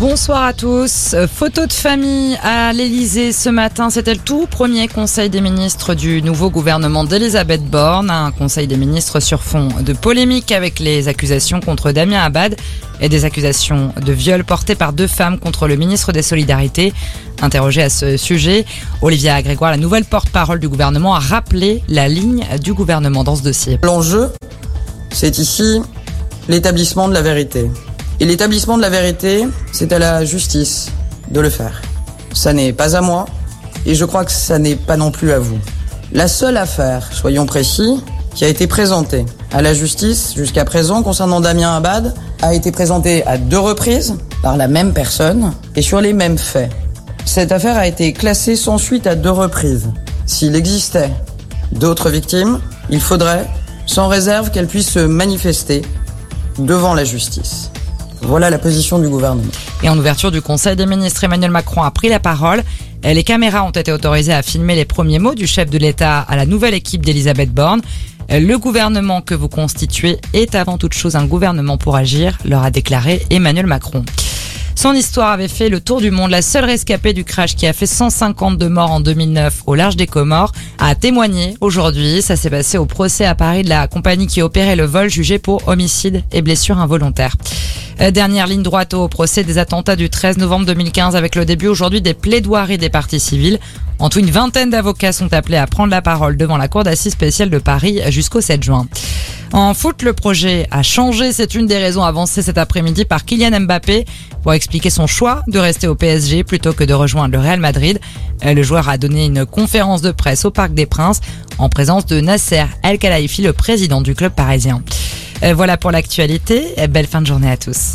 Bonsoir à tous. Photo de famille à l'Elysée ce matin. C'était le tout premier conseil des ministres du nouveau gouvernement d'Elisabeth Borne. Un conseil des ministres sur fond de polémique avec les accusations contre Damien Abad et des accusations de viol portées par deux femmes contre le ministre des Solidarités. Interrogé à ce sujet, Olivia Grégoire, la nouvelle porte-parole du gouvernement, a rappelé la ligne du gouvernement dans ce dossier. L'enjeu, c'est ici l'établissement de la vérité. Et l'établissement de la vérité, c'est à la justice de le faire. Ça n'est pas à moi, et je crois que ça n'est pas non plus à vous. La seule affaire, soyons précis, qui a été présentée à la justice jusqu'à présent concernant Damien Abad a été présentée à deux reprises par la même personne et sur les mêmes faits. Cette affaire a été classée sans suite à deux reprises. S'il existait d'autres victimes, il faudrait, sans réserve, qu'elles puissent se manifester devant la justice. Voilà la position du gouvernement. Et en ouverture du Conseil des ministres, Emmanuel Macron a pris la parole. Les caméras ont été autorisées à filmer les premiers mots du chef de l'État à la nouvelle équipe d'Elisabeth Borne. Le gouvernement que vous constituez est avant toute chose un gouvernement pour agir, leur a déclaré Emmanuel Macron. Son histoire avait fait le tour du monde. La seule rescapée du crash qui a fait 152 morts en 2009 au large des Comores a témoigné aujourd'hui. Ça s'est passé au procès à Paris de la compagnie qui opérait le vol jugé pour homicide et blessure involontaire. Euh, dernière ligne droite au procès des attentats du 13 novembre 2015 avec le début aujourd'hui des plaidoiries des parties civiles. En tout, une vingtaine d'avocats sont appelés à prendre la parole devant la Cour d'assises spéciale de Paris jusqu'au 7 juin. En foot, le projet a changé. C'est une des raisons avancées cet après-midi par Kylian Mbappé pour expliquer son choix de rester au PSG plutôt que de rejoindre le Real Madrid. Euh, le joueur a donné une conférence de presse au Parc des Princes en présence de Nasser El Khelaifi, le président du club parisien. Euh, voilà pour l'actualité. Belle fin de journée à tous.